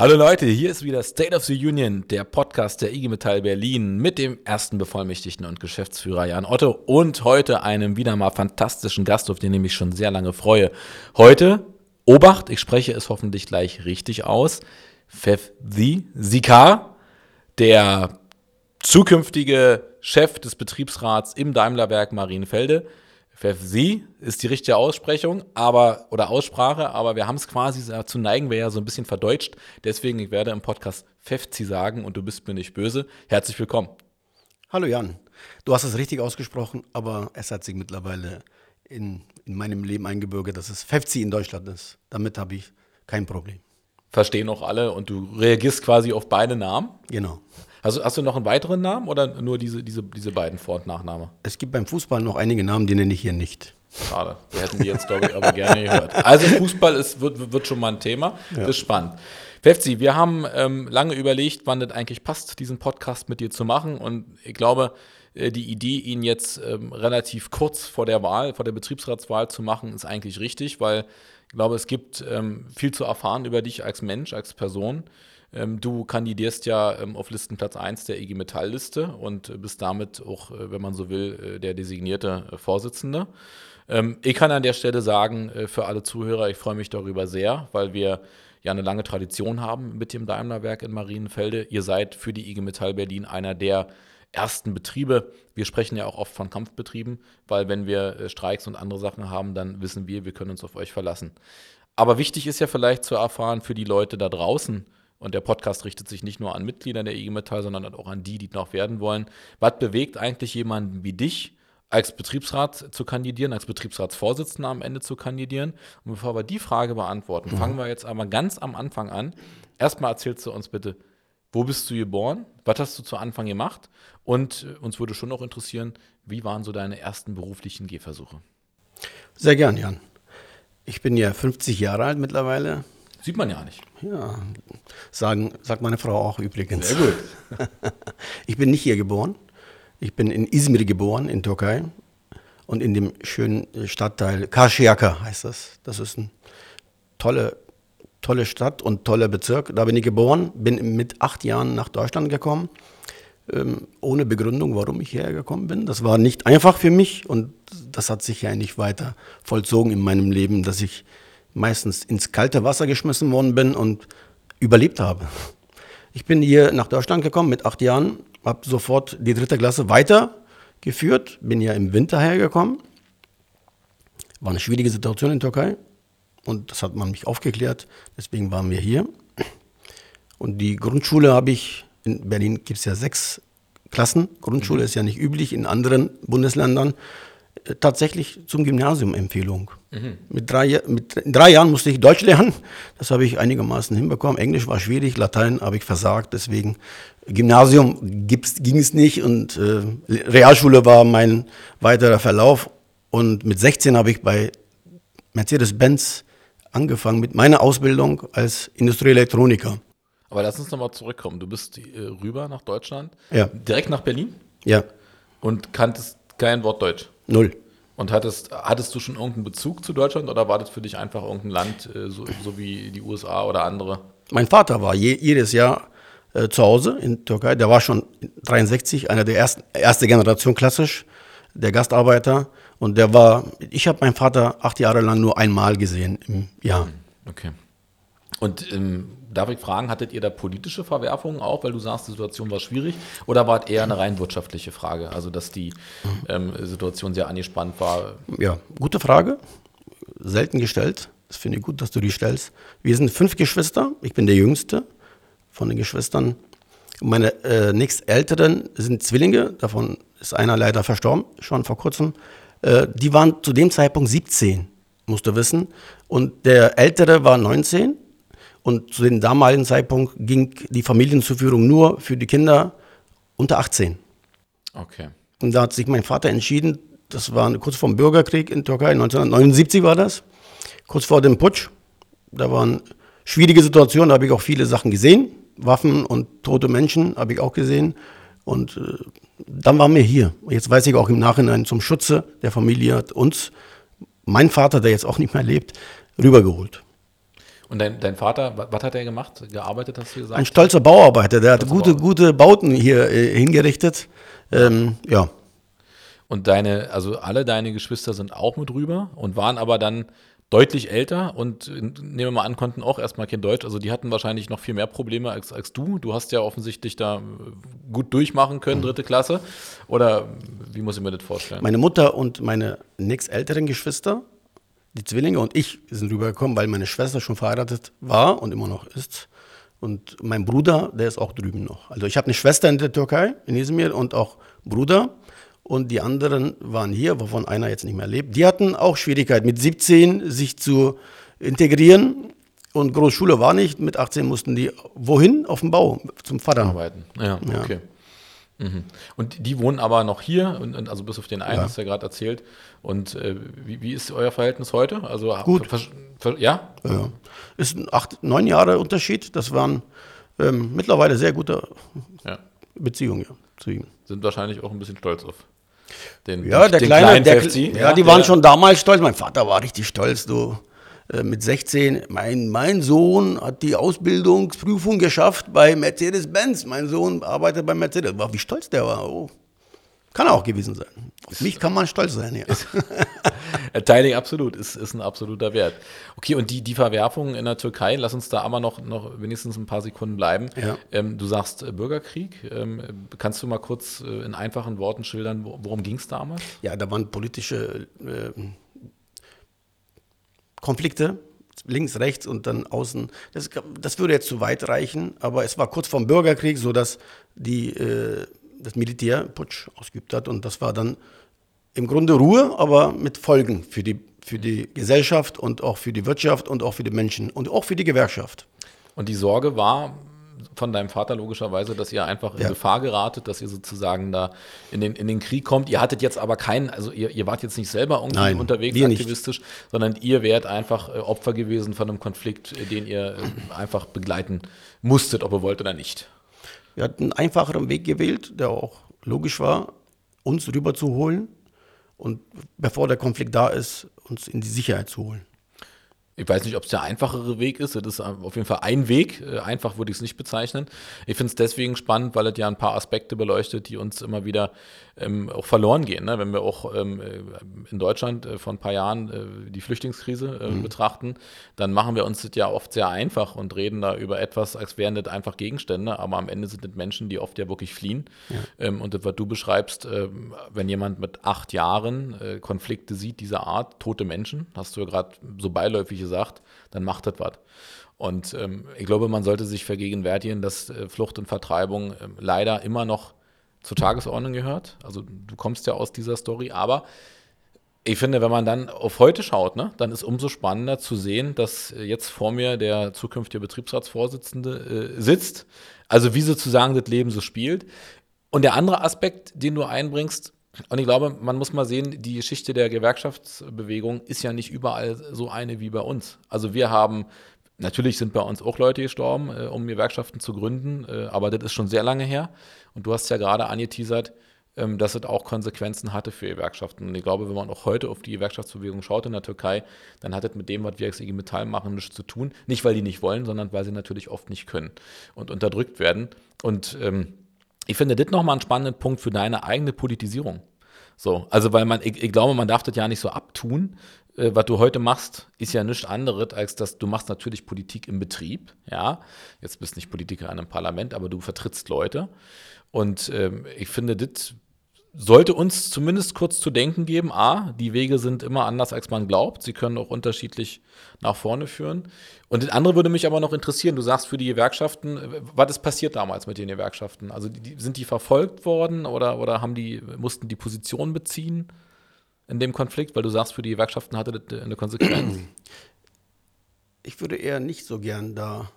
Hallo Leute, hier ist wieder State of the Union, der Podcast der IG Metall Berlin mit dem ersten Bevollmächtigten und Geschäftsführer Jan Otto und heute einem wieder mal fantastischen Gast, auf den ich mich schon sehr lange freue. Heute, Obacht, ich spreche es hoffentlich gleich richtig aus, Fevzi Sikar, der zukünftige Chef des Betriebsrats im Daimlerwerk Marienfelde. Sie ist die richtige Aussprechung, aber oder Aussprache, aber wir haben es quasi dazu neigen wir ja so ein bisschen verdeutscht. Deswegen, ich werde im Podcast Fefzi sagen und du bist mir nicht böse. Herzlich willkommen. Hallo Jan. Du hast es richtig ausgesprochen, aber es hat sich mittlerweile in, in meinem Leben eingebürgert, dass es Fefzi in Deutschland ist. Damit habe ich kein Problem. Verstehen auch alle und du reagierst quasi auf beide Namen? Genau. Also hast du noch einen weiteren Namen oder nur diese, diese, diese beiden Vor- und Nachname? Es gibt beim Fußball noch einige Namen, die nenne ich hier nicht. Schade. Wir hätten die jetzt, glaube ich, aber gerne gehört. Also Fußball ist, wird, wird schon mal ein Thema. Ja. Das ist spannend. Fefzi, wir haben ähm, lange überlegt, wann das eigentlich passt, diesen Podcast mit dir zu machen. Und ich glaube, äh, die Idee, ihn jetzt ähm, relativ kurz vor der Wahl, vor der Betriebsratswahl zu machen, ist eigentlich richtig, weil ich glaube, es gibt ähm, viel zu erfahren über dich als Mensch, als Person. Ähm, du kandidierst ja ähm, auf Listenplatz 1 der IG Metall-Liste und bist damit auch, äh, wenn man so will, äh, der designierte äh, Vorsitzende. Ähm, ich kann an der Stelle sagen, für alle Zuhörer, ich freue mich darüber sehr, weil wir ja eine lange Tradition haben mit dem Daimlerwerk in Marienfelde. Ihr seid für die IG Metall Berlin einer der ersten Betriebe. Wir sprechen ja auch oft von Kampfbetrieben, weil wenn wir Streiks und andere Sachen haben, dann wissen wir, wir können uns auf euch verlassen. Aber wichtig ist ja vielleicht zu erfahren für die Leute da draußen, und der Podcast richtet sich nicht nur an Mitglieder der IG Metall, sondern auch an die, die noch werden wollen. Was bewegt eigentlich jemanden wie dich, als Betriebsrat zu kandidieren, als Betriebsratsvorsitzender am Ende zu kandidieren? Und bevor wir die Frage beantworten, fangen wir jetzt aber ganz am Anfang an. Erstmal erzählst du uns bitte, wo bist du geboren? Was hast du zu Anfang gemacht? Und äh, uns würde schon noch interessieren, wie waren so deine ersten beruflichen Gehversuche? Sehr gern, Jan. Ich bin ja 50 Jahre alt mittlerweile, Sieht man ja nicht. Ja, sagen, sagt meine Frau auch übrigens. Sehr gut. ich bin nicht hier geboren. Ich bin in Izmir geboren, in Türkei. Und in dem schönen Stadtteil Karşıyaka heißt das. Das ist eine tolle, tolle Stadt und toller Bezirk. Da bin ich geboren, bin mit acht Jahren nach Deutschland gekommen. Ähm, ohne Begründung, warum ich hierher gekommen bin. Das war nicht einfach für mich und das hat sich ja nicht weiter vollzogen in meinem Leben, dass ich meistens ins kalte Wasser geschmissen worden bin und überlebt habe. Ich bin hier nach Deutschland gekommen mit acht Jahren, habe sofort die dritte Klasse weitergeführt, bin ja im Winter hergekommen. War eine schwierige Situation in Türkei und das hat man mich aufgeklärt, deswegen waren wir hier. Und die Grundschule habe ich, in Berlin gibt es ja sechs Klassen, Grundschule mhm. ist ja nicht üblich in anderen Bundesländern, tatsächlich zum Gymnasium Empfehlung. Mhm. Mit, drei, mit drei Jahren musste ich Deutsch lernen. Das habe ich einigermaßen hinbekommen. Englisch war schwierig, Latein habe ich versagt. Deswegen Gymnasium ging es nicht und äh, Realschule war mein weiterer Verlauf. Und mit 16 habe ich bei Mercedes-Benz angefangen mit meiner Ausbildung als Industrieelektroniker. Aber lass uns nochmal zurückkommen. Du bist äh, rüber nach Deutschland. Ja. Direkt nach Berlin? Ja. Und kanntest kein Wort Deutsch? Null. Und hattest, hattest du schon irgendeinen Bezug zu Deutschland oder war das für dich einfach irgendein Land, äh, so, so wie die USA oder andere? Mein Vater war je, jedes Jahr äh, zu Hause in Türkei. Der war schon 63, einer der ersten, erste Generation klassisch, der Gastarbeiter. Und der war, ich habe meinen Vater acht Jahre lang nur einmal gesehen im Jahr. Okay. Und ähm, darf ich fragen, hattet ihr da politische Verwerfungen auch, weil du sagst, die Situation war schwierig? Oder war es eher eine rein wirtschaftliche Frage, also dass die ähm, Situation sehr angespannt war? Ja, gute Frage. Selten gestellt. Das finde ich gut, dass du die stellst. Wir sind fünf Geschwister. Ich bin der Jüngste von den Geschwistern. Meine äh, nächstälteren sind Zwillinge. Davon ist einer leider verstorben, schon vor kurzem. Äh, die waren zu dem Zeitpunkt 17, musst du wissen. Und der Ältere war 19 und zu dem damaligen Zeitpunkt ging die Familienzuführung nur für die Kinder unter 18. Okay. Und da hat sich mein Vater entschieden, das war kurz vor dem Bürgerkrieg in Türkei, 1979 war das, kurz vor dem Putsch. Da waren schwierige Situationen, da habe ich auch viele Sachen gesehen. Waffen und tote Menschen habe ich auch gesehen. Und äh, dann waren wir hier. Jetzt weiß ich auch im Nachhinein, zum Schutze der Familie hat uns mein Vater, der jetzt auch nicht mehr lebt, rübergeholt. Und dein, dein Vater, was hat er gemacht? Gearbeitet, hast du gesagt? Ein stolzer Bauarbeiter, der hat gute, gute Bauten hier äh, hingerichtet. Ähm, ja. Und deine, also alle deine Geschwister sind auch mit rüber und waren aber dann deutlich älter und nehmen wir mal an, konnten auch erstmal kein Deutsch. Also die hatten wahrscheinlich noch viel mehr Probleme als, als du. Du hast ja offensichtlich da gut durchmachen können, dritte Klasse. Oder wie muss ich mir das vorstellen? Meine Mutter und meine nächstälteren Geschwister, die Zwillinge und ich sind rübergekommen, weil meine Schwester schon verheiratet war und immer noch ist. Und mein Bruder, der ist auch drüben noch. Also ich habe eine Schwester in der Türkei, in Izmir und auch Bruder und die anderen waren hier, wovon einer jetzt nicht mehr lebt. Die hatten auch Schwierigkeiten, mit 17 sich zu integrieren und Großschule war nicht. Mit 18 mussten die wohin? Auf dem Bau, zum Vater. Arbeiten. Ja, ja. Mhm. Und die wohnen aber noch hier, und, und also bis auf den einen, ja. hast du ja gerade erzählt. Und äh, wie, wie, ist euer Verhältnis heute? Also gut. ja? ja? Ist ein acht, neun Jahre Unterschied. Das waren ähm, mittlerweile sehr gute ja. Beziehungen zu ihm. Sind wahrscheinlich auch ein bisschen stolz auf den, ja, der den kleine, der, ja, ja, die waren schon damals stolz. Mein Vater war richtig stolz, du. Äh, mit 16, mein, mein Sohn hat die Ausbildungsprüfung geschafft bei Mercedes-Benz. Mein Sohn arbeitet bei Mercedes. War, wie stolz der war. Oh. Kann auch gewesen sein. Auf mich kann man stolz sein, ja. Teile absolut, ist, ist ein absoluter Wert. Okay, und die, die Verwerfungen in der Türkei, lass uns da aber noch, noch wenigstens ein paar Sekunden bleiben. Ja. Ähm, du sagst äh, Bürgerkrieg. Ähm, kannst du mal kurz äh, in einfachen Worten schildern, worum ging es damals? Ja, da waren politische äh, Konflikte links, rechts und dann außen. Das, das, würde jetzt zu weit reichen, aber es war kurz vorm Bürgerkrieg, sodass die äh, das Militär Putsch ausgeübt hat. Und das war dann im Grunde Ruhe, aber mit Folgen für die, für die Gesellschaft und auch für die Wirtschaft und auch für die Menschen und auch für die Gewerkschaft. Und die Sorge war von deinem Vater logischerweise, dass ihr einfach in ja. Gefahr geratet, dass ihr sozusagen da in den, in den Krieg kommt. Ihr hattet jetzt aber keinen, also ihr, ihr wart jetzt nicht selber irgendwie Nein, unterwegs aktivistisch, nicht. sondern ihr wärt einfach äh, Opfer gewesen von einem Konflikt, äh, den ihr äh, einfach begleiten musstet, ob ihr wollt oder nicht. Wir hatten einen einfacheren Weg gewählt, der auch logisch war, uns rüberzuholen und bevor der Konflikt da ist, uns in die Sicherheit zu holen. Ich weiß nicht, ob es der einfachere Weg ist. Das ist auf jeden Fall ein Weg. Äh, einfach würde ich es nicht bezeichnen. Ich finde es deswegen spannend, weil es ja ein paar Aspekte beleuchtet, die uns immer wieder ähm, auch verloren gehen. Ne? Wenn wir auch ähm, äh, in Deutschland äh, vor ein paar Jahren äh, die Flüchtlingskrise äh, mhm. betrachten, dann machen wir uns das ja oft sehr einfach und reden da über etwas, als wären das einfach Gegenstände. Aber am Ende sind das Menschen, die oft ja wirklich fliehen. Ja. Ähm, und das, was du beschreibst, ähm, wenn jemand mit acht Jahren äh, Konflikte sieht dieser Art, tote Menschen, hast du ja gerade so beiläufig gesagt, dann macht das was. Und ähm, ich glaube, man sollte sich vergegenwärtigen, dass äh, Flucht und Vertreibung äh, leider immer noch zur Tagesordnung gehört. Also du kommst ja aus dieser Story, aber ich finde, wenn man dann auf heute schaut, ne, dann ist umso spannender zu sehen, dass jetzt vor mir der zukünftige Betriebsratsvorsitzende äh, sitzt, also wie sozusagen das Leben so spielt. Und der andere Aspekt, den du einbringst, und ich glaube, man muss mal sehen, die Geschichte der Gewerkschaftsbewegung ist ja nicht überall so eine wie bei uns. Also wir haben, natürlich sind bei uns auch Leute gestorben, äh, um Gewerkschaften zu gründen, äh, aber das ist schon sehr lange her. Und du hast ja gerade angeteasert, ähm, dass es auch Konsequenzen hatte für Gewerkschaften. Und ich glaube, wenn man auch heute auf die Gewerkschaftsbewegung schaut in der Türkei, dann hat es mit dem, was wir als IG Metall machen, nichts zu tun. Nicht, weil die nicht wollen, sondern weil sie natürlich oft nicht können und unterdrückt werden. Und ähm, ich finde das nochmal einen spannenden Punkt für deine eigene Politisierung. So, also weil man, ich, ich glaube, man darf das ja nicht so abtun. Äh, was du heute machst, ist ja nichts anderes, als dass du machst natürlich Politik im Betrieb, ja. Jetzt bist nicht Politiker in einem Parlament, aber du vertrittst Leute. Und ähm, ich finde, das sollte uns zumindest kurz zu denken geben. A, die Wege sind immer anders, als man glaubt. Sie können auch unterschiedlich nach vorne führen. Und das andere würde mich aber noch interessieren. Du sagst für die Gewerkschaften, was ist passiert damals mit den Gewerkschaften? Also die, sind die verfolgt worden oder, oder haben die, mussten die Position beziehen in dem Konflikt? Weil du sagst, für die Gewerkschaften hatte das eine Konsequenz. Ich würde eher nicht so gern da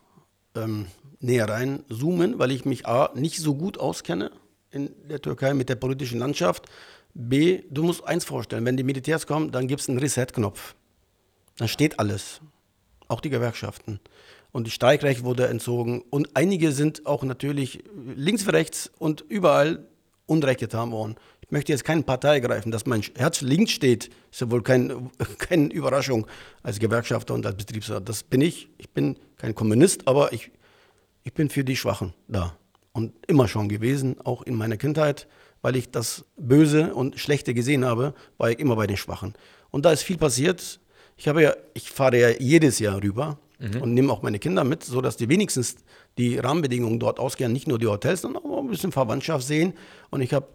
ähm, näher rein zoomen, weil ich mich A, nicht so gut auskenne in der Türkei mit der politischen Landschaft. B, du musst eins vorstellen, wenn die Militärs kommen, dann gibt es einen Reset-Knopf. Dann steht alles, auch die Gewerkschaften. Und das Streikrecht wurde entzogen. Und einige sind auch natürlich links wie rechts und überall Unrecht getan worden. möchte jetzt keine Partei greifen. Dass mein Herz links steht, ist ja wohl kein, keine Überraschung als Gewerkschafter und als Betriebsrat. Das bin ich. Ich bin kein Kommunist, aber ich, ich bin für die Schwachen da. Und immer schon gewesen, auch in meiner Kindheit, weil ich das Böse und Schlechte gesehen habe, war ich immer bei den Schwachen. Und da ist viel passiert. Ich habe ja, ich fahre ja jedes Jahr rüber mhm. und nehme auch meine Kinder mit, sodass die wenigstens die Rahmenbedingungen dort ausgehen, nicht nur die Hotels, sondern auch ein bisschen Verwandtschaft sehen. Und ich habe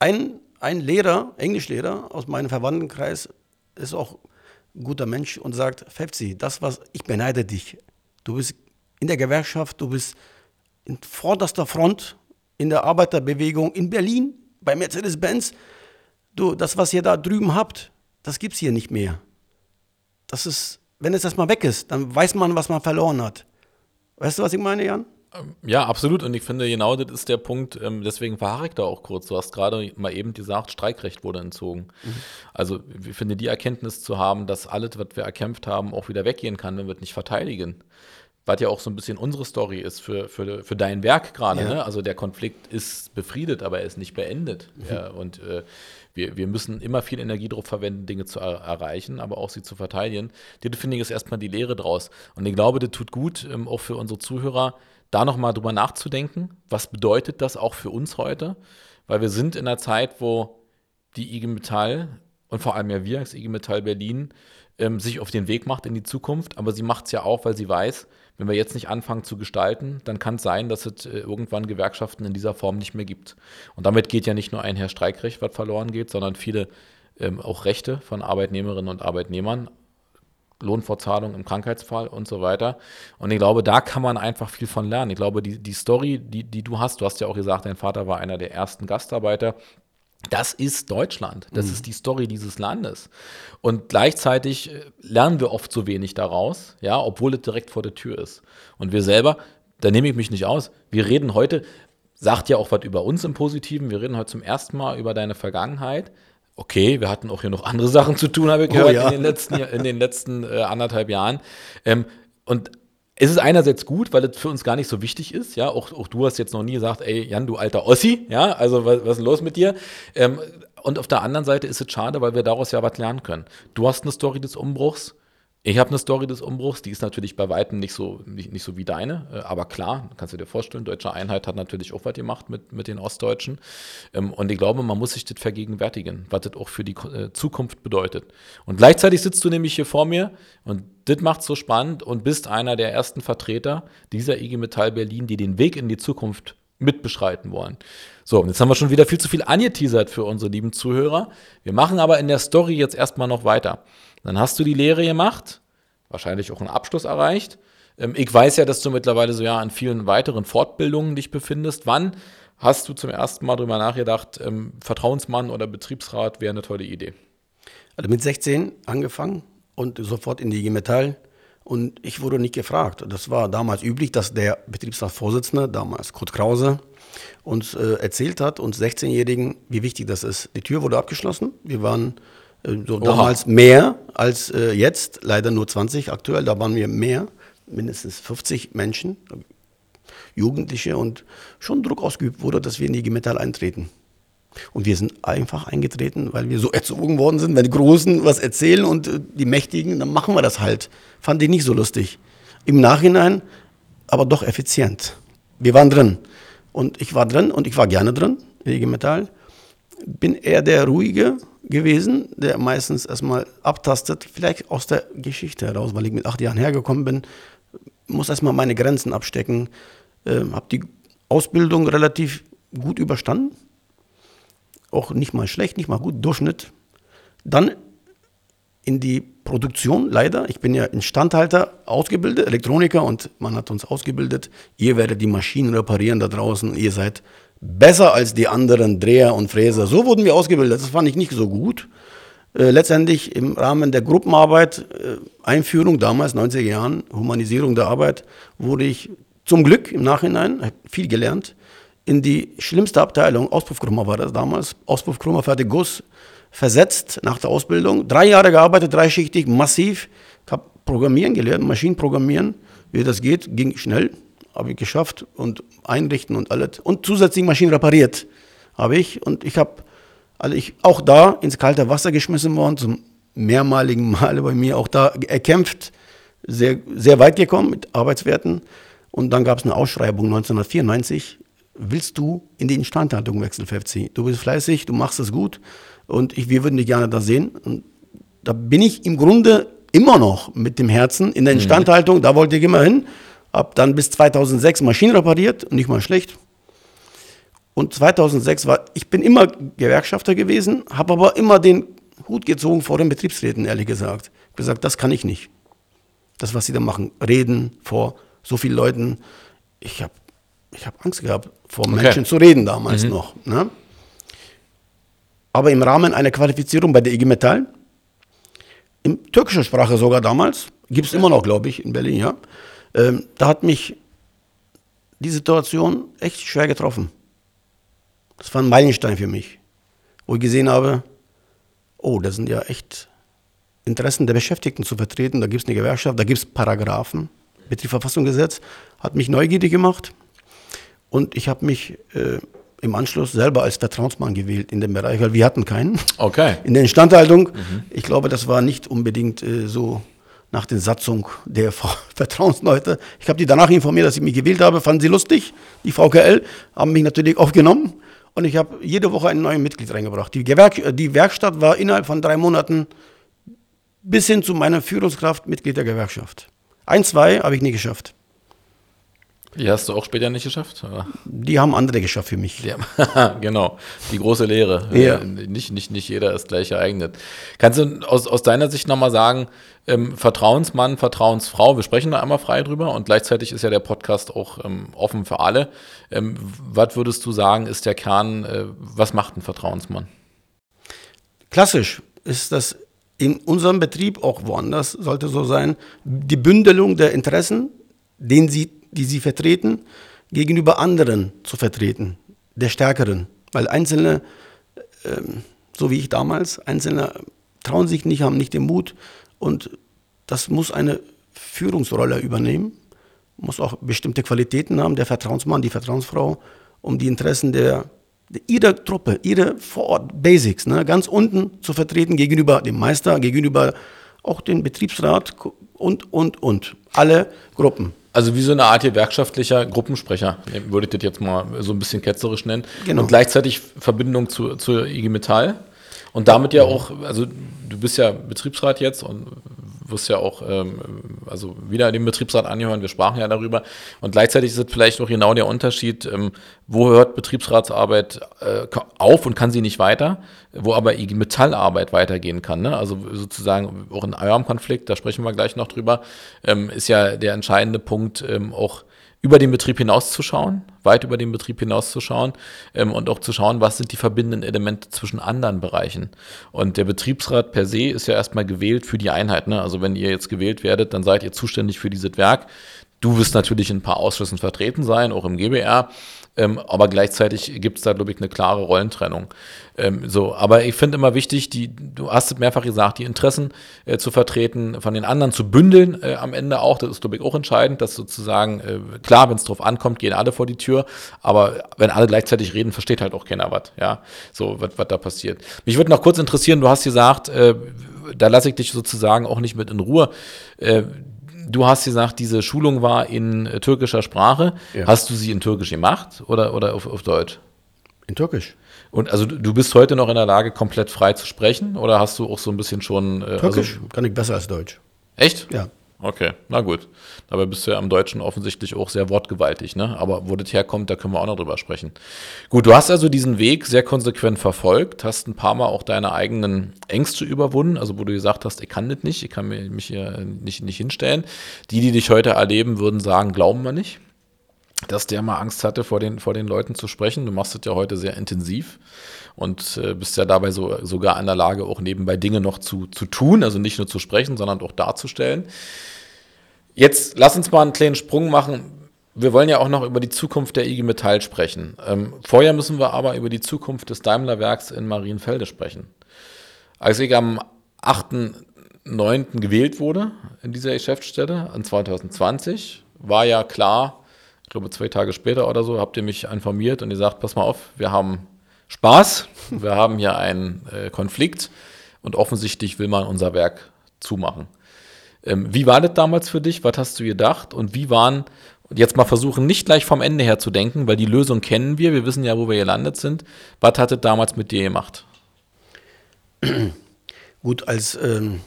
einen, einen Lehrer, Englischlehrer aus meinem Verwandtenkreis, ist auch ein guter Mensch und sagt, Fepsi, das was, ich beneide dich. Du bist in der Gewerkschaft, du bist in vorderster Front in der Arbeiterbewegung in Berlin bei Mercedes-Benz. Du, das, was ihr da drüben habt, das gibt es hier nicht mehr. Das ist, wenn es erstmal weg ist, dann weiß man, was man verloren hat. Weißt du, was ich meine, Jan? Ähm, ja, absolut. Und ich finde, genau das ist der Punkt, ähm, deswegen verharre ich da auch kurz. Du hast gerade mal eben gesagt, Streikrecht wurde entzogen. Mhm. Also ich finde, die Erkenntnis zu haben, dass alles, was wir erkämpft haben, auch wieder weggehen kann, wenn wir es nicht verteidigen. Was ja auch so ein bisschen unsere Story ist für, für, für dein Werk gerade. Ja. Ne? Also der Konflikt ist befriedet, aber er ist nicht beendet. Mhm. Ja, und äh, wir, wir müssen immer viel Energie darauf verwenden, Dinge zu er erreichen, aber auch sie zu verteidigen. Das finde ich ist erstmal die Lehre draus. Und ich glaube, das tut gut, ähm, auch für unsere Zuhörer, da nochmal drüber nachzudenken. Was bedeutet das auch für uns heute? Weil wir sind in einer Zeit, wo die IG Metall und vor allem ja wir als IG Metall Berlin ähm, sich auf den Weg macht in die Zukunft. Aber sie macht es ja auch, weil sie weiß, wenn wir jetzt nicht anfangen zu gestalten, dann kann es sein, dass es äh, irgendwann Gewerkschaften in dieser Form nicht mehr gibt. Und damit geht ja nicht nur ein Herr Streikrecht, was verloren geht, sondern viele ähm, auch Rechte von Arbeitnehmerinnen und Arbeitnehmern, Lohnfortzahlung im Krankheitsfall und so weiter. Und ich glaube, da kann man einfach viel von lernen. Ich glaube, die, die Story, die, die du hast, du hast ja auch gesagt, dein Vater war einer der ersten Gastarbeiter. Das ist Deutschland. Das mhm. ist die Story dieses Landes. Und gleichzeitig äh, lernen wir oft so wenig daraus, ja, obwohl es direkt vor der Tür ist. Und wir selber, da nehme ich mich nicht aus. Wir reden heute, sagt ja auch was über uns im Positiven. Wir reden heute zum ersten Mal über deine Vergangenheit. Okay, wir hatten auch hier noch andere Sachen zu tun, habe ich oh gehört, oh, ja. in den letzten, in den letzten äh, anderthalb Jahren. Ähm, und es ist einerseits gut, weil es für uns gar nicht so wichtig ist. Ja, auch, auch du hast jetzt noch nie gesagt, ey, Jan, du alter Ossi, ja, also was, was ist los mit dir? Ähm, und auf der anderen Seite ist es schade, weil wir daraus ja was lernen können. Du hast eine Story des Umbruchs, ich habe eine Story des Umbruchs, die ist natürlich bei weitem nicht so, nicht, nicht so wie deine, äh, aber klar, kannst du dir vorstellen, Deutsche Einheit hat natürlich auch was gemacht mit, mit den Ostdeutschen. Ähm, und ich glaube, man muss sich das vergegenwärtigen, was das auch für die äh, Zukunft bedeutet. Und gleichzeitig sitzt du nämlich hier vor mir und das macht so spannend und bist einer der ersten Vertreter dieser IG Metall Berlin, die den Weg in die Zukunft mitbeschreiten wollen. So, und jetzt haben wir schon wieder viel zu viel angeteasert für unsere lieben Zuhörer. Wir machen aber in der Story jetzt erstmal noch weiter. Dann hast du die Lehre gemacht, wahrscheinlich auch einen Abschluss erreicht. Ähm, ich weiß ja, dass du mittlerweile so ja an vielen weiteren Fortbildungen dich befindest. Wann hast du zum ersten Mal darüber nachgedacht, ähm, Vertrauensmann oder Betriebsrat wäre eine tolle Idee? Also mit 16 angefangen und sofort in die IG Metall. Und ich wurde nicht gefragt. Das war damals üblich, dass der Betriebsratsvorsitzende, damals Kurt Krause, uns äh, erzählt hat, uns 16-Jährigen, wie wichtig das ist. Die Tür wurde abgeschlossen. Wir waren äh, so damals mehr als äh, jetzt, leider nur 20 aktuell, da waren wir mehr, mindestens 50 Menschen, Jugendliche und schon Druck ausgeübt wurde, dass wir in die IG Metall eintreten. Und wir sind einfach eingetreten, weil wir so erzogen worden sind. Wenn die Großen was erzählen und äh, die Mächtigen, dann machen wir das halt. Fand ich nicht so lustig. Im Nachhinein aber doch effizient. Wir waren drin. Und ich war drin und ich war gerne drin in IG Metall. Bin eher der Ruhige, gewesen, der meistens erstmal abtastet, vielleicht aus der Geschichte heraus, weil ich mit acht Jahren hergekommen bin, muss erstmal meine Grenzen abstecken, äh, habe die Ausbildung relativ gut überstanden, auch nicht mal schlecht, nicht mal gut, Durchschnitt. Dann in die Produktion, leider. Ich bin ja Instandhalter ausgebildet, Elektroniker und man hat uns ausgebildet. Ihr werdet die Maschinen reparieren da draußen, ihr seid besser als die anderen Dreher und Fräser. So wurden wir ausgebildet. Das fand ich nicht so gut. Äh, letztendlich im Rahmen der Gruppenarbeit, äh, Einführung damals, 90er Jahren, Humanisierung der Arbeit, wurde ich zum Glück im Nachhinein, viel gelernt, in die schlimmste Abteilung, Auspuffkrummer war das damals, Auspuffkrummer, fertig Guss, versetzt nach der Ausbildung. Drei Jahre gearbeitet, dreischichtig, massiv. Ich habe Programmieren gelernt, Maschinen programmieren, wie das geht, ging schnell, habe ich geschafft und einrichten und alles. Und zusätzlich Maschinen repariert habe ich. Und ich habe Also ich auch da ins kalte Wasser geschmissen worden, zum mehrmaligen Male bei mir auch da erkämpft, sehr, sehr weit gekommen mit Arbeitswerten. Und dann gab es eine Ausschreibung 1994. Willst du in die Instandhaltung wechseln, FFC? Du bist fleißig, du machst es gut und ich, wir würden dich gerne da sehen. Und da bin ich im Grunde immer noch mit dem Herzen in der mhm. Instandhaltung, mhm. da wollte ich immer hin. Hab dann bis 2006 Maschinen repariert, nicht mal schlecht. Und 2006 war, ich bin immer Gewerkschafter gewesen, habe aber immer den Hut gezogen vor den Betriebsräten, ehrlich gesagt. Ich gesagt, das kann ich nicht. Das, was sie da machen, reden vor so vielen Leuten. Ich habe ich hab Angst gehabt, vor okay. Menschen zu reden damals mhm. noch. Ne? Aber im Rahmen einer Qualifizierung bei der IG Metall, in türkischer Sprache sogar damals, gibt es immer noch, glaube ich, in Berlin, ja. Ähm, da hat mich die Situation echt schwer getroffen. Das war ein Meilenstein für mich, wo ich gesehen habe, oh, das sind ja echt Interessen der Beschäftigten zu vertreten. Da gibt es eine Gewerkschaft, da gibt es Paragraphen. Betriebsverfassungsgesetz hat mich neugierig gemacht und ich habe mich äh, im Anschluss selber als Vertrauensmann gewählt in dem Bereich, weil wir hatten keinen. Okay. In der Instandhaltung. Mhm. Ich glaube, das war nicht unbedingt äh, so nach der Satzung der Vertrauensleute. Ich habe die danach informiert, dass ich mich gewählt habe, fanden sie lustig. Die VKL haben mich natürlich aufgenommen und ich habe jede Woche ein neues Mitglied reingebracht. Die, Gewerk die Werkstatt war innerhalb von drei Monaten bis hin zu meiner Führungskraft Mitglied der Gewerkschaft. Ein, zwei habe ich nie geschafft. Die hast du auch später nicht geschafft? Oder? Die haben andere geschafft für mich. Ja, genau, die große Lehre. Ja. Nicht, nicht, nicht jeder ist gleich geeignet. Kannst du aus, aus deiner Sicht nochmal sagen, ähm, Vertrauensmann, Vertrauensfrau, wir sprechen da einmal frei drüber und gleichzeitig ist ja der Podcast auch ähm, offen für alle. Ähm, was würdest du sagen, ist der Kern, äh, was macht ein Vertrauensmann? Klassisch ist das in unserem Betrieb, auch woanders sollte so sein, die Bündelung der Interessen, den sie die sie vertreten, gegenüber anderen zu vertreten, der Stärkeren. Weil Einzelne, ähm, so wie ich damals, Einzelne trauen sich nicht, haben nicht den Mut und das muss eine Führungsrolle übernehmen, muss auch bestimmte Qualitäten haben, der Vertrauensmann, die Vertrauensfrau, um die Interessen der, der ihrer Truppe, ihre Vorort Basics, ne, ganz unten zu vertreten gegenüber dem Meister, gegenüber auch dem Betriebsrat und, und, und. Alle Gruppen. Also wie so eine Art gewerkschaftlicher Gruppensprecher, würde ich das jetzt mal so ein bisschen ketzerisch nennen. Genau. Und gleichzeitig Verbindung zu, zur IG Metall. Und damit ja auch, also du bist ja Betriebsrat jetzt und wirst ja auch ähm, also wieder den Betriebsrat anhören, wir sprachen ja darüber. Und gleichzeitig ist es vielleicht auch genau der Unterschied, ähm, wo hört Betriebsratsarbeit äh, auf und kann sie nicht weiter, wo aber IG Metallarbeit weitergehen kann. Ne? Also sozusagen auch in eurem Konflikt, da sprechen wir gleich noch drüber, ähm, ist ja der entscheidende Punkt ähm, auch über den Betrieb hinauszuschauen, weit über den Betrieb hinauszuschauen ähm, und auch zu schauen, was sind die verbindenden Elemente zwischen anderen Bereichen. Und der Betriebsrat per se ist ja erstmal gewählt für die Einheit. Ne? Also wenn ihr jetzt gewählt werdet, dann seid ihr zuständig für dieses Werk. Du wirst natürlich in ein paar Ausschüssen vertreten sein, auch im GBR. Ähm, aber gleichzeitig gibt es da, glaube ich, eine klare Rollentrennung. Ähm, so, aber ich finde immer wichtig, die, du hast es mehrfach gesagt, die Interessen äh, zu vertreten, von den anderen zu bündeln äh, am Ende auch. Das ist, glaube ich, auch entscheidend, dass sozusagen, äh, klar, wenn es drauf ankommt, gehen alle vor die Tür, aber wenn alle gleichzeitig reden, versteht halt auch keiner was, ja, so, was da passiert. Mich würde noch kurz interessieren, du hast gesagt, äh, da lasse ich dich sozusagen auch nicht mit in Ruhe äh, du hast gesagt, diese Schulung war in äh, türkischer Sprache. Ja. Hast du sie in Türkisch gemacht oder, oder auf, auf Deutsch? In Türkisch. Und also du bist heute noch in der Lage, komplett frei zu sprechen oder hast du auch so ein bisschen schon. Äh, Türkisch also, kann ich besser als Deutsch. Echt? Ja. Okay, na gut. Dabei bist du ja am Deutschen offensichtlich auch sehr wortgewaltig, ne? Aber wo das herkommt, da können wir auch noch drüber sprechen. Gut, du hast also diesen Weg sehr konsequent verfolgt, hast ein paar Mal auch deine eigenen Ängste überwunden, also wo du gesagt hast, ich kann das nicht, ich kann mich hier nicht, nicht hinstellen. Die, die dich heute erleben, würden sagen, glauben wir nicht, dass der mal Angst hatte, vor den, vor den Leuten zu sprechen. Du machst das ja heute sehr intensiv und äh, bist ja dabei so, sogar in der Lage, auch nebenbei Dinge noch zu, zu tun, also nicht nur zu sprechen, sondern auch darzustellen. Jetzt lass uns mal einen kleinen Sprung machen. Wir wollen ja auch noch über die Zukunft der IG Metall sprechen. Ähm, vorher müssen wir aber über die Zukunft des Daimler-Werks in Marienfelde sprechen. Als ich am 8.9. gewählt wurde in dieser Geschäftsstelle, an 2020, war ja klar, ich glaube zwei Tage später oder so, habt ihr mich informiert und ihr sagt, pass mal auf, wir haben Spaß, wir haben hier einen äh, Konflikt und offensichtlich will man unser Werk zumachen. Ähm, wie war das damals für dich? Was hast du gedacht? Und wie waren, jetzt mal versuchen, nicht gleich vom Ende her zu denken, weil die Lösung kennen wir, wir wissen ja, wo wir gelandet sind. Was hat es damals mit dir gemacht? Gut, als ähm,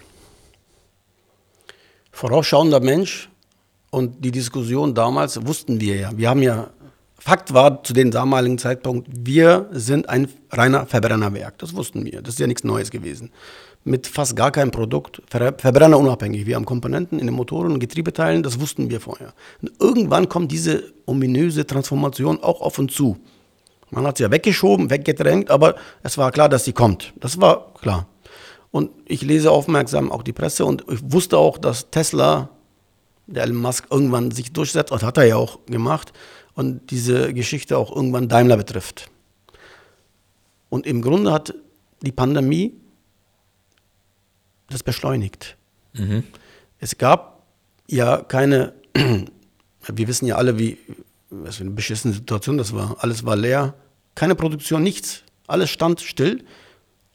vorausschauender Mensch und die Diskussion damals wussten wir ja. Wir haben ja, Fakt war zu dem damaligen Zeitpunkt, wir sind ein reiner Verbrennerwerk. Das wussten wir. Das ist ja nichts Neues gewesen. Mit fast gar keinem Produkt, verbrennerunabhängig. Wir haben Komponenten in den Motoren und Getriebeteilen, das wussten wir vorher. Und irgendwann kommt diese ominöse Transformation auch auf uns zu. Man hat sie ja weggeschoben, weggedrängt, aber es war klar, dass sie kommt. Das war klar. Und ich lese aufmerksam auch die Presse und ich wusste auch, dass Tesla der Elon Musk irgendwann sich durchsetzt, und hat er ja auch gemacht, und diese Geschichte auch irgendwann Daimler betrifft. Und im Grunde hat die Pandemie das beschleunigt. Mhm. Es gab ja keine, wir wissen ja alle, wie, was für eine beschissene Situation das war. Alles war leer, keine Produktion, nichts. Alles stand still,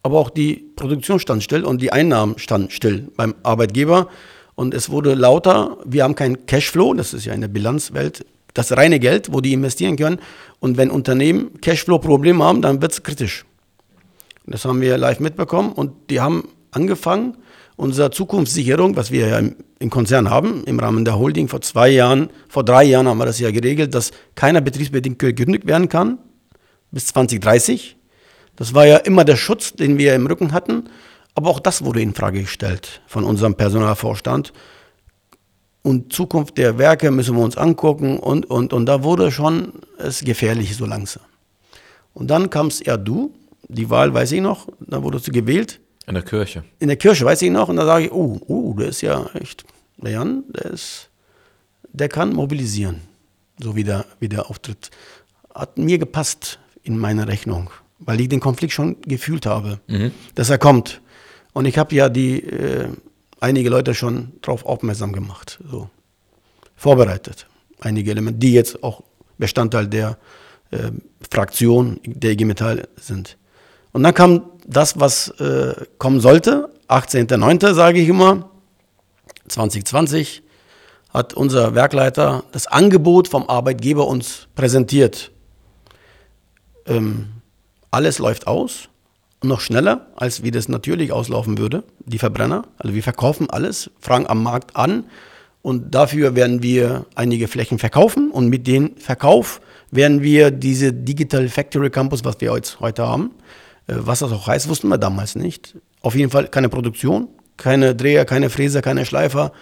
aber auch die Produktion stand still und die Einnahmen standen still beim Arbeitgeber. Und es wurde lauter, wir haben kein Cashflow, das ist ja in der Bilanzwelt das reine Geld, wo die investieren können. Und wenn Unternehmen Cashflow-Probleme haben, dann wird es kritisch. Das haben wir live mitbekommen und die haben angefangen, unsere Zukunftssicherung, was wir ja im, im, Konzern haben, im Rahmen der Holding vor zwei Jahren, vor drei Jahren haben wir das ja geregelt, dass keiner betriebsbedingt gekündigt werden kann bis 2030. Das war ja immer der Schutz, den wir im Rücken hatten. Aber auch das wurde in Frage gestellt von unserem Personalvorstand. Und Zukunft der Werke müssen wir uns angucken und, und, und da wurde schon es gefährlich so langsam. Und dann kam es ja du, die Wahl weiß ich noch, da wurdest du gewählt. In der Kirche. In der Kirche weiß ich noch und da sage ich, oh, oh, der ist ja echt, der Jan, der ist, der kann mobilisieren, so wie der, wie der auftritt. Hat mir gepasst in meiner Rechnung, weil ich den Konflikt schon gefühlt habe, mhm. dass er kommt. Und ich habe ja die äh, einige Leute schon darauf aufmerksam gemacht, so vorbereitet. Einige Elemente, die jetzt auch Bestandteil der äh, Fraktion der IG Metall sind. Und dann kam das, was äh, kommen sollte. 18.09. sage ich immer, 2020 hat unser Werkleiter das Angebot vom Arbeitgeber uns präsentiert. Ähm, alles läuft aus noch schneller, als wie das natürlich auslaufen würde, die Verbrenner. Also wir verkaufen alles, fragen am Markt an und dafür werden wir einige Flächen verkaufen und mit dem Verkauf werden wir diese Digital Factory Campus, was wir heute haben, äh, was das auch heißt, wussten wir damals nicht. Auf jeden Fall keine Produktion, keine Dreher, keine Fräser, keine Schleifer,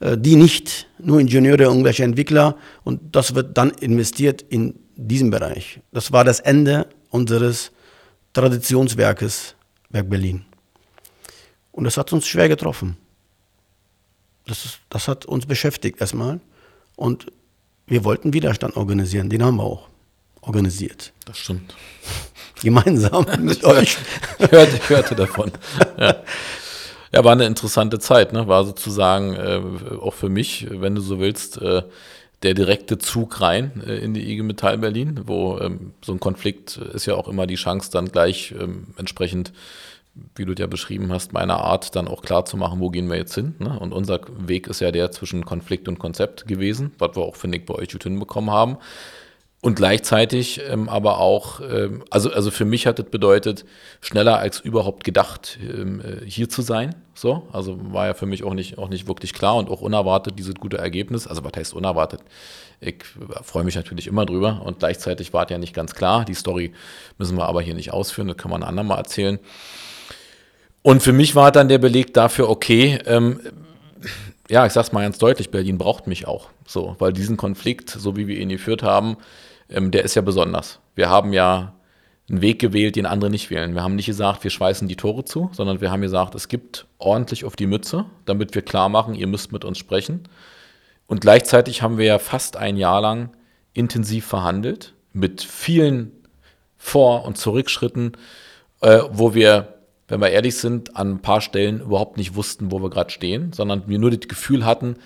äh, die nicht, nur Ingenieure, irgendwelche Entwickler und das wird dann investiert in diesem Bereich. Das war das Ende unseres Traditionswerkes, Werk Berlin. Und das hat uns schwer getroffen. Das, ist, das hat uns beschäftigt erstmal. Und wir wollten Widerstand organisieren, den haben wir auch organisiert. Das stimmt. Gemeinsam mit euch. Ich hörte, ich hörte davon. Ja. ja. war eine interessante Zeit, ne? War sozusagen äh, auch für mich, wenn du so willst, äh, der direkte Zug rein äh, in die IG Metall Berlin, wo ähm, so ein Konflikt ist ja auch immer die Chance, dann gleich ähm, entsprechend, wie du ja beschrieben hast, meiner Art dann auch klar zu machen, wo gehen wir jetzt hin. Ne? Und unser Weg ist ja der zwischen Konflikt und Konzept gewesen, was wir auch, finde ich, bei euch gut hinbekommen haben. Und gleichzeitig ähm, aber auch, ähm, also, also für mich hat es bedeutet, schneller als überhaupt gedacht, ähm, äh, hier zu sein. So, also war ja für mich auch nicht, auch nicht wirklich klar und auch unerwartet dieses gute Ergebnis. Also was heißt unerwartet? Ich freue mich natürlich immer drüber und gleichzeitig war es ja nicht ganz klar. Die Story müssen wir aber hier nicht ausführen, das kann man ein andermal erzählen. Und für mich war dann der Beleg dafür, okay, ähm, ja, ich sag's mal ganz deutlich, Berlin braucht mich auch. So, weil diesen Konflikt, so wie wir ihn geführt haben, ähm, der ist ja besonders. Wir haben ja einen Weg gewählt, den andere nicht wählen. Wir haben nicht gesagt, wir schweißen die Tore zu, sondern wir haben gesagt, es gibt ordentlich auf die Mütze, damit wir klar machen, ihr müsst mit uns sprechen. Und gleichzeitig haben wir ja fast ein Jahr lang intensiv verhandelt, mit vielen Vor- und Zurückschritten, äh, wo wir, wenn wir ehrlich sind, an ein paar Stellen überhaupt nicht wussten, wo wir gerade stehen, sondern wir nur das Gefühl hatten,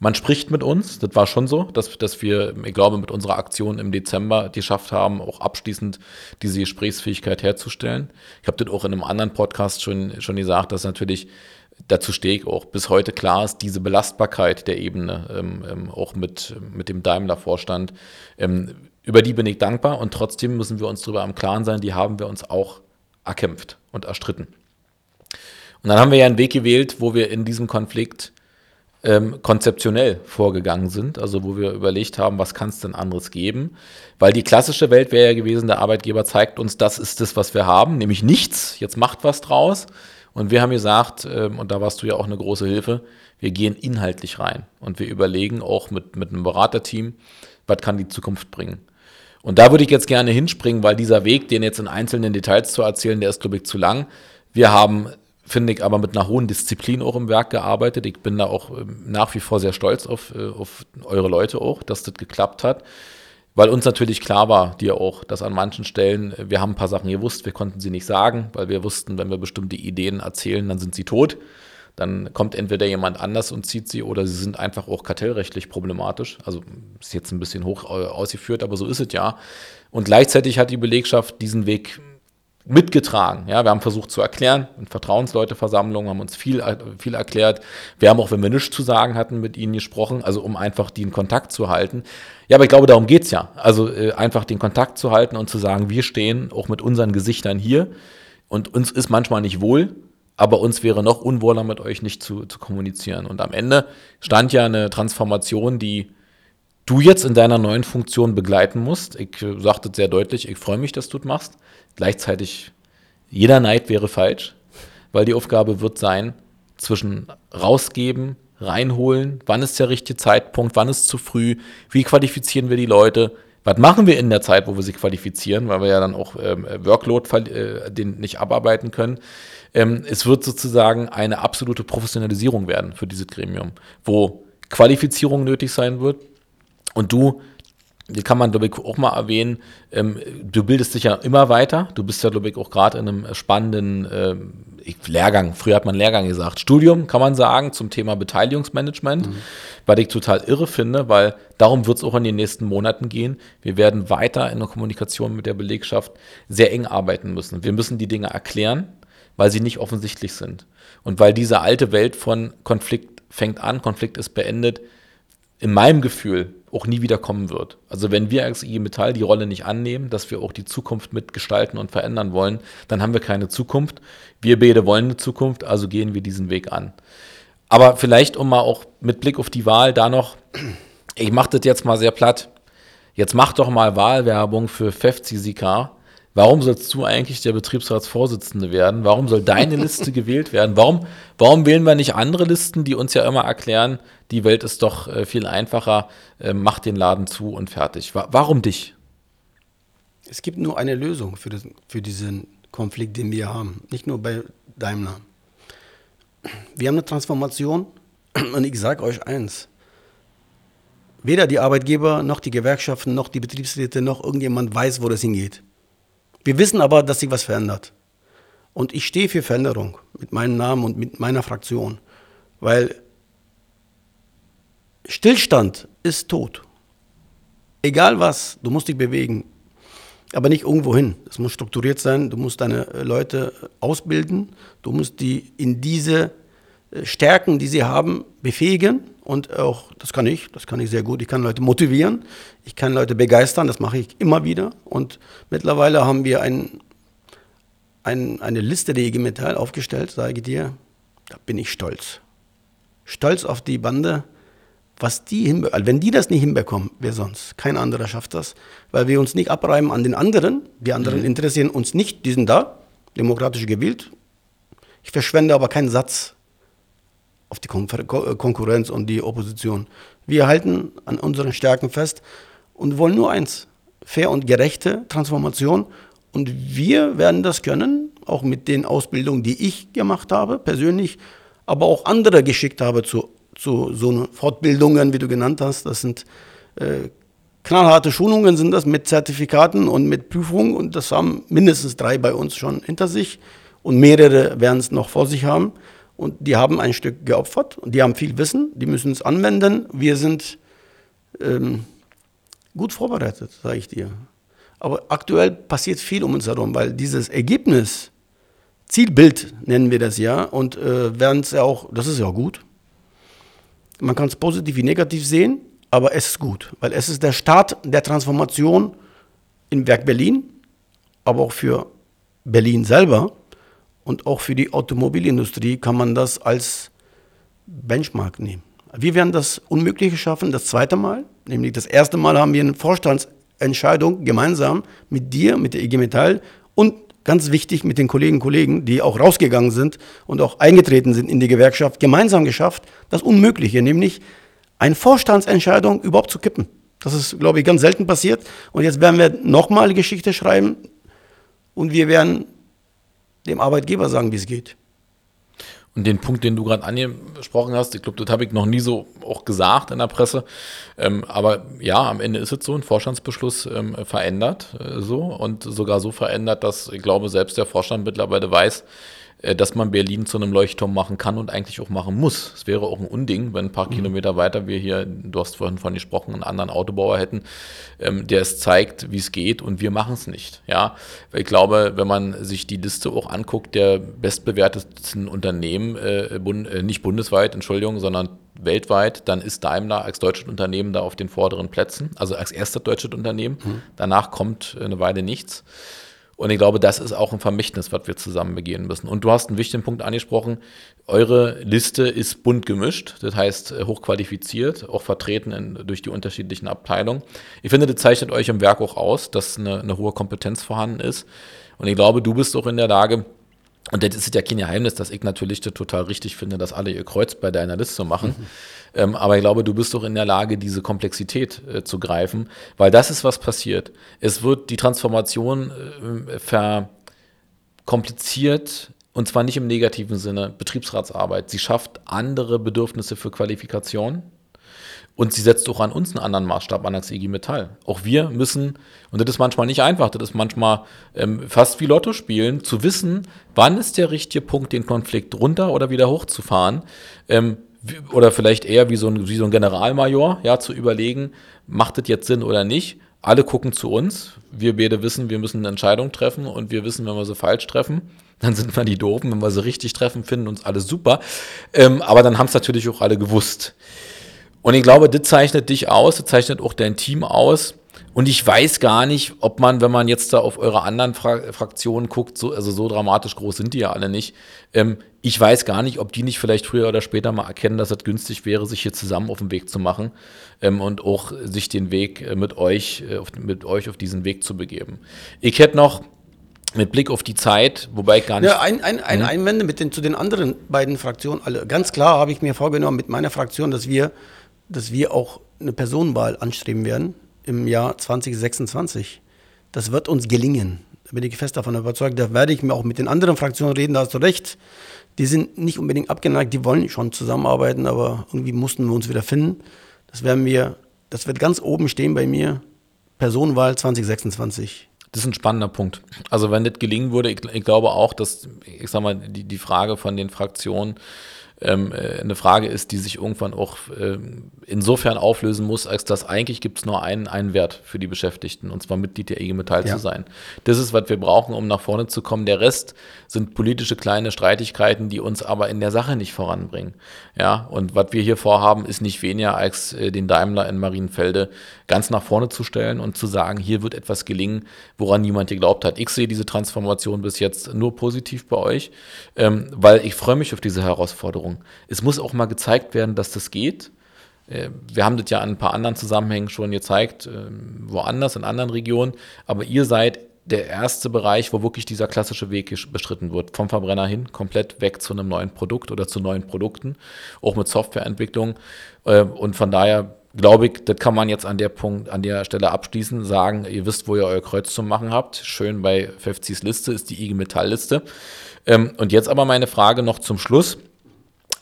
man spricht mit uns. Das war schon so, dass, dass wir, ich glaube, mit unserer Aktion im Dezember geschafft haben, auch abschließend diese Gesprächsfähigkeit herzustellen. Ich habe das auch in einem anderen Podcast schon, schon gesagt, dass natürlich dazu stehe ich auch bis heute klar ist, diese Belastbarkeit der Ebene, ähm, ähm, auch mit, mit dem Daimler-Vorstand, ähm, über die bin ich dankbar und trotzdem müssen wir uns darüber im Klaren sein, die haben wir uns auch erkämpft und erstritten. Und dann haben wir ja einen Weg gewählt, wo wir in diesem Konflikt ähm, konzeptionell vorgegangen sind, also wo wir überlegt haben, was kann es denn anderes geben? Weil die klassische Welt wäre ja gewesen, der Arbeitgeber zeigt uns, das ist das, was wir haben, nämlich nichts, jetzt macht was draus. Und wir haben gesagt, ähm, und da warst du ja auch eine große Hilfe, wir gehen inhaltlich rein und wir überlegen auch mit, mit einem Beraterteam, was kann die Zukunft bringen. Und da würde ich jetzt gerne hinspringen, weil dieser Weg, den jetzt in einzelnen Details zu erzählen, der ist, glaube ich, zu lang. Wir haben finde ich, aber mit einer hohen Disziplin auch im Werk gearbeitet. Ich bin da auch ähm, nach wie vor sehr stolz auf, äh, auf eure Leute auch, dass das geklappt hat. Weil uns natürlich klar war, dir auch, dass an manchen Stellen, äh, wir haben ein paar Sachen gewusst, wir konnten sie nicht sagen, weil wir wussten, wenn wir bestimmte Ideen erzählen, dann sind sie tot. Dann kommt entweder jemand anders und zieht sie oder sie sind einfach auch kartellrechtlich problematisch. Also ist jetzt ein bisschen hoch äh, ausgeführt, aber so ist es ja. Und gleichzeitig hat die Belegschaft diesen Weg mitgetragen. Ja, wir haben versucht zu erklären, in Vertrauensleuteversammlungen haben uns viel, viel erklärt. Wir haben auch, wenn wir nichts zu sagen hatten, mit ihnen gesprochen, also um einfach den Kontakt zu halten. Ja, aber ich glaube, darum geht's ja. Also äh, einfach den Kontakt zu halten und zu sagen, wir stehen auch mit unseren Gesichtern hier und uns ist manchmal nicht wohl, aber uns wäre noch unwohler, mit euch nicht zu, zu kommunizieren. Und am Ende stand ja eine Transformation, die du jetzt in deiner neuen Funktion begleiten musst. Ich äh, sagte sehr deutlich, ich freue mich, dass du das machst. Gleichzeitig, jeder Neid wäre falsch, weil die Aufgabe wird sein, zwischen rausgeben, reinholen, wann ist der richtige Zeitpunkt, wann ist zu früh, wie qualifizieren wir die Leute, was machen wir in der Zeit, wo wir sie qualifizieren, weil wir ja dann auch ähm, Workload äh, den nicht abarbeiten können. Ähm, es wird sozusagen eine absolute Professionalisierung werden für dieses Gremium, wo Qualifizierung nötig sein wird und du die kann man, glaube ich, auch mal erwähnen. Ähm, du bildest dich ja immer weiter. Du bist ja, glaube ich, auch gerade in einem spannenden ähm, Lehrgang. Früher hat man Lehrgang gesagt. Studium kann man sagen zum Thema Beteiligungsmanagement, mhm. weil ich total irre finde, weil darum wird es auch in den nächsten Monaten gehen. Wir werden weiter in der Kommunikation mit der Belegschaft sehr eng arbeiten müssen. Wir müssen die Dinge erklären, weil sie nicht offensichtlich sind. Und weil diese alte Welt von Konflikt fängt an, Konflikt ist beendet, in meinem Gefühl auch nie wieder kommen wird. Also wenn wir als IG Metall die Rolle nicht annehmen, dass wir auch die Zukunft mitgestalten und verändern wollen, dann haben wir keine Zukunft. Wir beide wollen eine Zukunft, also gehen wir diesen Weg an. Aber vielleicht, um mal auch mit Blick auf die Wahl da noch, ich mache das jetzt mal sehr platt. Jetzt mach doch mal Wahlwerbung für FEFCISIK Warum sollst du eigentlich der Betriebsratsvorsitzende werden? Warum soll deine Liste gewählt werden? Warum, warum wählen wir nicht andere Listen, die uns ja immer erklären, die Welt ist doch äh, viel einfacher, äh, mach den Laden zu und fertig. Warum dich? Es gibt nur eine Lösung für, das, für diesen Konflikt, den wir haben. Nicht nur bei Daimler. Wir haben eine Transformation und ich sage euch eins. Weder die Arbeitgeber noch die Gewerkschaften noch die Betriebsräte noch irgendjemand weiß, wo das hingeht. Wir wissen aber, dass sich was verändert. Und ich stehe für Veränderung mit meinem Namen und mit meiner Fraktion, weil Stillstand ist tot. Egal was, du musst dich bewegen, aber nicht irgendwo hin. Es muss strukturiert sein, du musst deine Leute ausbilden, du musst die in diese Stärken, die sie haben, befähigen und auch, das kann ich, das kann ich sehr gut, ich kann Leute motivieren, ich kann Leute begeistern, das mache ich immer wieder und mittlerweile haben wir ein, ein, eine Liste der IG Metall aufgestellt, sage ich dir, da bin ich stolz. Stolz auf die Bande, was die hinbekommen, also wenn die das nicht hinbekommen, wer sonst? Kein anderer schafft das, weil wir uns nicht abreiben an den anderen. Die anderen mhm. interessieren uns nicht, die sind da, demokratisch gewählt. Ich verschwende aber keinen Satz auf die Kon Konkurrenz und die Opposition. Wir halten an unseren Stärken fest und wollen nur eins, fair und gerechte Transformation. Und wir werden das können, auch mit den Ausbildungen, die ich gemacht habe, persönlich, aber auch andere geschickt habe zu zu so Fortbildungen, wie du genannt hast. Das sind äh, knallharte Schulungen, sind das mit Zertifikaten und mit Prüfungen. Und das haben mindestens drei bei uns schon hinter sich. Und mehrere werden es noch vor sich haben. Und die haben ein Stück geopfert und die haben viel Wissen, die müssen es anwenden. Wir sind ähm, gut vorbereitet, sage ich dir. Aber aktuell passiert viel um uns herum, weil dieses Ergebnis, Zielbild nennen wir das ja, und äh, werden es ja auch, das ist ja auch gut. Man kann es positiv wie negativ sehen, aber es ist gut, weil es ist der Start der Transformation im Werk Berlin, aber auch für Berlin selber und auch für die Automobilindustrie kann man das als Benchmark nehmen. Wir werden das Unmögliche schaffen, das zweite Mal. Nämlich das erste Mal haben wir eine Vorstandsentscheidung gemeinsam mit dir, mit der IG Metall und ganz wichtig mit den Kolleginnen und Kollegen, die auch rausgegangen sind und auch eingetreten sind in die Gewerkschaft, gemeinsam geschafft, das Unmögliche, nämlich eine Vorstandsentscheidung überhaupt zu kippen. Das ist, glaube ich, ganz selten passiert. Und jetzt werden wir nochmal Geschichte schreiben und wir werden dem Arbeitgeber sagen, wie es geht. Und den Punkt, den du gerade angesprochen hast, ich glaube, das habe ich noch nie so auch gesagt in der Presse. Ähm, aber ja, am Ende ist es so, ein Vorstandsbeschluss ähm, verändert äh, so und sogar so verändert, dass ich glaube, selbst der Vorstand mittlerweile weiß, dass man Berlin zu einem Leuchtturm machen kann und eigentlich auch machen muss. Es wäre auch ein Unding, wenn ein paar mhm. Kilometer weiter wir hier, du hast vorhin von gesprochen, einen anderen Autobauer hätten, ähm, der es zeigt, wie es geht und wir machen es nicht. Ja, ich glaube, wenn man sich die Liste auch anguckt, der bestbewertesten Unternehmen, äh, bund, äh, nicht bundesweit, Entschuldigung, sondern weltweit, dann ist Daimler als deutsches Unternehmen da auf den vorderen Plätzen, also als erstes deutsches Unternehmen. Mhm. Danach kommt eine Weile nichts. Und ich glaube, das ist auch ein Vermächtnis, was wir zusammen begehen müssen. Und du hast einen wichtigen Punkt angesprochen. Eure Liste ist bunt gemischt, das heißt äh, hochqualifiziert, auch vertreten in, durch die unterschiedlichen Abteilungen. Ich finde, das zeichnet euch im Werk auch aus, dass eine, eine hohe Kompetenz vorhanden ist. Und ich glaube, du bist auch in der Lage, und das ist ja kein Geheimnis, dass ich natürlich das total richtig finde, dass alle ihr Kreuz bei deiner Liste machen. Mhm. Ähm, aber ich glaube, du bist doch in der Lage, diese Komplexität äh, zu greifen, weil das ist, was passiert. Es wird die Transformation äh, verkompliziert, und zwar nicht im negativen Sinne, Betriebsratsarbeit. Sie schafft andere Bedürfnisse für Qualifikation. Und sie setzt auch an uns einen anderen Maßstab an als IG Metall. Auch wir müssen, und das ist manchmal nicht einfach, das ist manchmal ähm, fast wie Lotto spielen, zu wissen, wann ist der richtige Punkt, den Konflikt runter oder wieder hochzufahren. Ähm, oder vielleicht eher wie so, ein, wie so ein Generalmajor, ja, zu überlegen, macht das jetzt Sinn oder nicht. Alle gucken zu uns. Wir beide wissen, wir müssen eine Entscheidung treffen und wir wissen, wenn wir sie falsch treffen, dann sind wir die Doofen. Wenn wir sie richtig treffen, finden uns alle super. Ähm, aber dann haben es natürlich auch alle gewusst. Und ich glaube, das zeichnet dich aus, das zeichnet auch dein Team aus. Und ich weiß gar nicht, ob man, wenn man jetzt da auf eure anderen Fra Fraktionen guckt, so, also so dramatisch groß sind die ja alle nicht. Ähm, ich weiß gar nicht, ob die nicht vielleicht früher oder später mal erkennen, dass es günstig wäre, sich hier zusammen auf den Weg zu machen ähm, und auch sich den Weg äh, mit euch, äh, auf, mit euch auf diesen Weg zu begeben. Ich hätte noch mit Blick auf die Zeit, wobei ich gar nicht. Ja, ein, ein, ein mhm. Einwende mit den, zu den anderen beiden Fraktionen. Alle. Ganz klar habe ich mir vorgenommen mit meiner Fraktion, dass wir, dass wir auch eine Personenwahl anstreben werden im Jahr 2026. Das wird uns gelingen. Da bin ich fest davon überzeugt. Da werde ich mir auch mit den anderen Fraktionen reden, da hast du recht. Die sind nicht unbedingt abgeneigt, die wollen schon zusammenarbeiten, aber irgendwie mussten wir uns wieder finden. Das werden wir, das wird ganz oben stehen bei mir. Personenwahl 2026. Das ist ein spannender Punkt. Also wenn das gelingen würde, ich, ich glaube auch, dass, ich sag mal, die, die Frage von den Fraktionen ähm, äh, eine Frage ist, die sich irgendwann auch äh, insofern auflösen muss, als dass eigentlich gibt es nur einen, einen Wert für die Beschäftigten, und zwar Mitglied der IG Metall ja. zu sein. Das ist, was wir brauchen, um nach vorne zu kommen. Der Rest sind politische kleine Streitigkeiten, die uns aber in der Sache nicht voranbringen. Ja, und was wir hier vorhaben, ist nicht weniger als äh, den Daimler in Marienfelde ganz nach vorne zu stellen und zu sagen, hier wird etwas gelingen, woran niemand geglaubt hat. Ich sehe diese Transformation bis jetzt nur positiv bei euch, ähm, weil ich freue mich auf diese Herausforderung. Es muss auch mal gezeigt werden, dass das geht. Äh, wir haben das ja an ein paar anderen Zusammenhängen schon gezeigt, äh, woanders, in anderen Regionen, aber ihr seid der erste Bereich, wo wirklich dieser klassische Weg bestritten wird. Vom Verbrenner hin, komplett weg zu einem neuen Produkt oder zu neuen Produkten, auch mit Softwareentwicklung. Äh, und von daher glaube ich, das kann man jetzt an der Punkt, an der Stelle abschließen, sagen, ihr wisst, wo ihr euer Kreuz zu machen habt. Schön bei FFCs Liste ist die IG Metall Liste. Ähm, und jetzt aber meine Frage noch zum Schluss.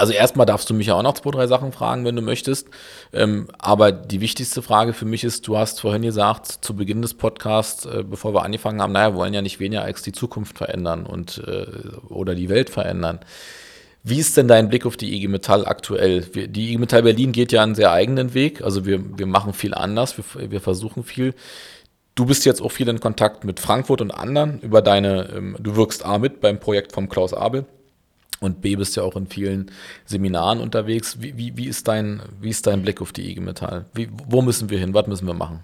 Also erstmal darfst du mich ja auch noch zwei, drei Sachen fragen, wenn du möchtest. Ähm, aber die wichtigste Frage für mich ist, du hast vorhin gesagt, zu Beginn des Podcasts, äh, bevor wir angefangen haben, naja, wir wollen ja nicht weniger als die Zukunft verändern und äh, oder die Welt verändern. Wie ist denn dein Blick auf die IG Metall aktuell? Wir, die IG Metall Berlin geht ja einen sehr eigenen Weg. Also wir, wir machen viel anders, wir, wir versuchen viel. Du bist jetzt auch viel in Kontakt mit Frankfurt und anderen über deine, ähm, du wirkst A mit beim Projekt vom Klaus Abel und B bist ja auch in vielen Seminaren unterwegs. Wie, wie, wie, ist, dein, wie ist dein Blick auf die IG Metall? Wie, wo müssen wir hin? Was müssen wir machen?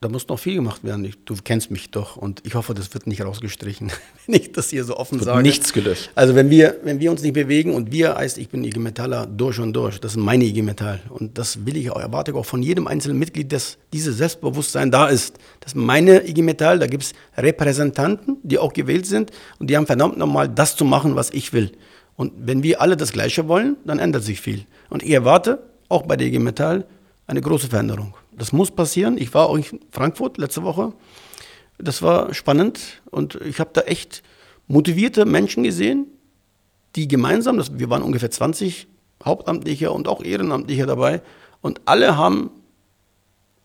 Da muss noch viel gemacht werden. Ich, du kennst mich doch und ich hoffe, das wird nicht rausgestrichen, wenn ich das hier so offen wird sage. Nichts gelöscht. Also wenn wir, wenn wir uns nicht bewegen und wir heißt, ich bin IG Metaller durch und durch, das ist meine IG Metall und das will ich auch, erwarte ich auch von jedem einzelnen Mitglied, dass dieses Selbstbewusstsein da ist. Das ist meine IG Metall, da gibt es Repräsentanten, die auch gewählt sind und die haben verdammt nochmal das zu machen, was ich will. Und wenn wir alle das Gleiche wollen, dann ändert sich viel. Und ich erwarte auch bei der IG Metall eine große Veränderung. Das muss passieren. Ich war auch in Frankfurt letzte Woche. Das war spannend und ich habe da echt motivierte Menschen gesehen, die gemeinsam, das, wir waren ungefähr 20 Hauptamtliche und auch Ehrenamtliche dabei und alle haben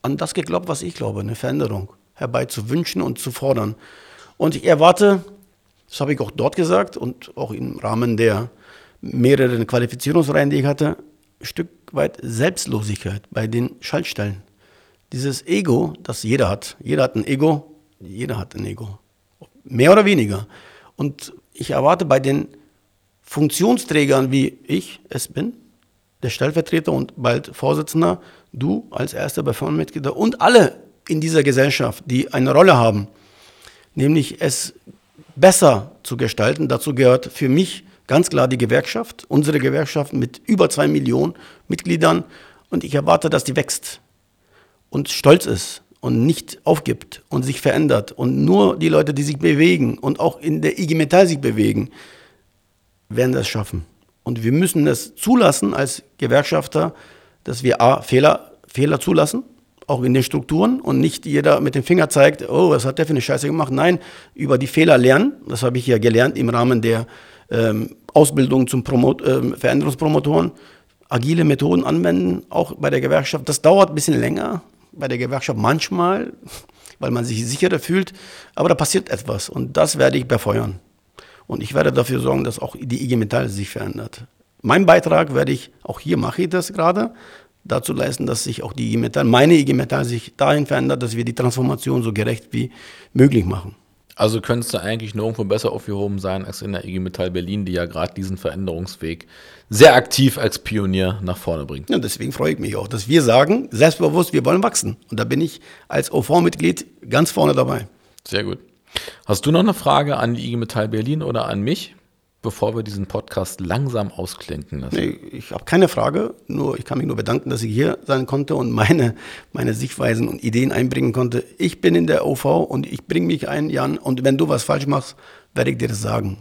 an das geglaubt, was ich glaube, eine Veränderung herbei zu wünschen und zu fordern. Und ich erwarte, das habe ich auch dort gesagt und auch im Rahmen der mehreren Qualifizierungsreihen, die ich hatte, ein Stück weit Selbstlosigkeit bei den Schaltstellen dieses Ego, das jeder hat. Jeder hat ein Ego, jeder hat ein Ego. Mehr oder weniger. Und ich erwarte bei den Funktionsträgern, wie ich es bin, der Stellvertreter und bald Vorsitzender, du als erster Befondsmitglieder und alle in dieser Gesellschaft, die eine Rolle haben, nämlich es besser zu gestalten. Dazu gehört für mich ganz klar die Gewerkschaft, unsere Gewerkschaft mit über zwei Millionen Mitgliedern. Und ich erwarte, dass die wächst und stolz ist und nicht aufgibt und sich verändert und nur die Leute, die sich bewegen und auch in der IG Metall sich bewegen, werden das schaffen. Und wir müssen es zulassen als Gewerkschafter, dass wir A, Fehler, Fehler zulassen, auch in den Strukturen und nicht jeder mit dem Finger zeigt, oh, was hat der für eine Scheiße gemacht. Nein, über die Fehler lernen. Das habe ich ja gelernt im Rahmen der ähm, Ausbildung zum Promo äh, Veränderungspromotoren. Agile Methoden anwenden, auch bei der Gewerkschaft. Das dauert ein bisschen länger, bei der Gewerkschaft manchmal, weil man sich sicherer fühlt, aber da passiert etwas und das werde ich befeuern. Und ich werde dafür sorgen, dass auch die IG Metall sich verändert. Mein Beitrag werde ich, auch hier mache ich das gerade, dazu leisten, dass sich auch die IG Metall, meine IG Metall sich dahin verändert, dass wir die Transformation so gerecht wie möglich machen. Also könntest du eigentlich nirgendwo besser aufgehoben sein als in der IG Metall Berlin, die ja gerade diesen Veränderungsweg sehr aktiv als Pionier nach vorne bringt. Ja, deswegen freue ich mich auch, dass wir sagen, selbstbewusst, wir wollen wachsen. Und da bin ich als OV-Mitglied ganz vorne dabei. Sehr gut. Hast du noch eine Frage an die IG Metall Berlin oder an mich? Bevor wir diesen Podcast langsam ausklinken lassen? Nee, ich habe keine Frage, nur ich kann mich nur bedanken, dass ich hier sein konnte und meine, meine Sichtweisen und Ideen einbringen konnte. Ich bin in der OV und ich bringe mich ein, Jan, und wenn du was falsch machst, werde ich dir das sagen.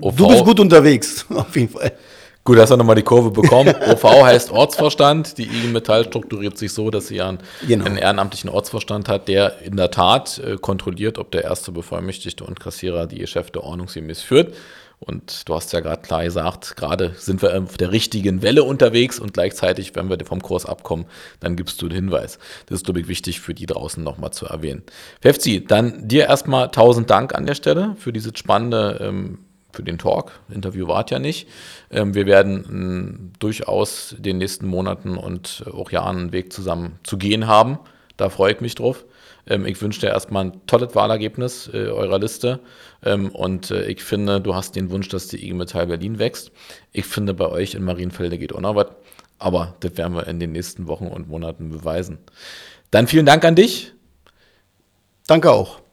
OV, du bist gut unterwegs, auf jeden Fall. Gut, hast du nochmal die Kurve bekommen. OV heißt Ortsvorstand. Die IG Metall strukturiert sich so, dass sie einen, genau. einen ehrenamtlichen Ortsvorstand hat, der in der Tat äh, kontrolliert, ob der erste Bevollmächtigte und Kassierer die Geschäfte ordnungsgemäß führt. Und du hast ja gerade klar gesagt, gerade sind wir auf der richtigen Welle unterwegs und gleichzeitig, wenn wir vom Kurs abkommen, dann gibst du den Hinweis. Das ist, glaube ich, wichtig für die draußen nochmal zu erwähnen. Fefzi, dann dir erstmal tausend Dank an der Stelle für dieses spannende, ähm, für den Talk. Interview wart ja nicht. Ähm, wir werden ähm, durchaus den nächsten Monaten und auch Jahren einen Weg zusammen zu gehen haben. Da freue ich mich drauf. Ähm, ich wünsche dir erstmal ein tolles Wahlergebnis äh, eurer Liste. Ähm, und äh, ich finde, du hast den Wunsch, dass die IG Metall Berlin wächst. Ich finde, bei euch in Marienfelde geht auch noch was. Aber das werden wir in den nächsten Wochen und Monaten beweisen. Dann vielen Dank an dich. Danke auch.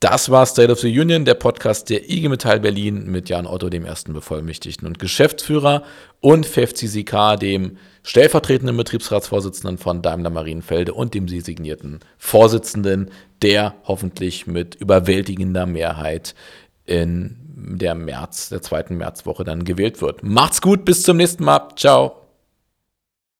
Das war State of the Union, der Podcast der IG Metall Berlin mit Jan Otto, dem ersten Bevollmächtigten und Geschäftsführer und FFCCK, dem stellvertretenden Betriebsratsvorsitzenden von Daimler Marienfelde und dem sie signierten Vorsitzenden, der hoffentlich mit überwältigender Mehrheit in der März, der zweiten Märzwoche dann gewählt wird. Macht's gut, bis zum nächsten Mal. Ciao.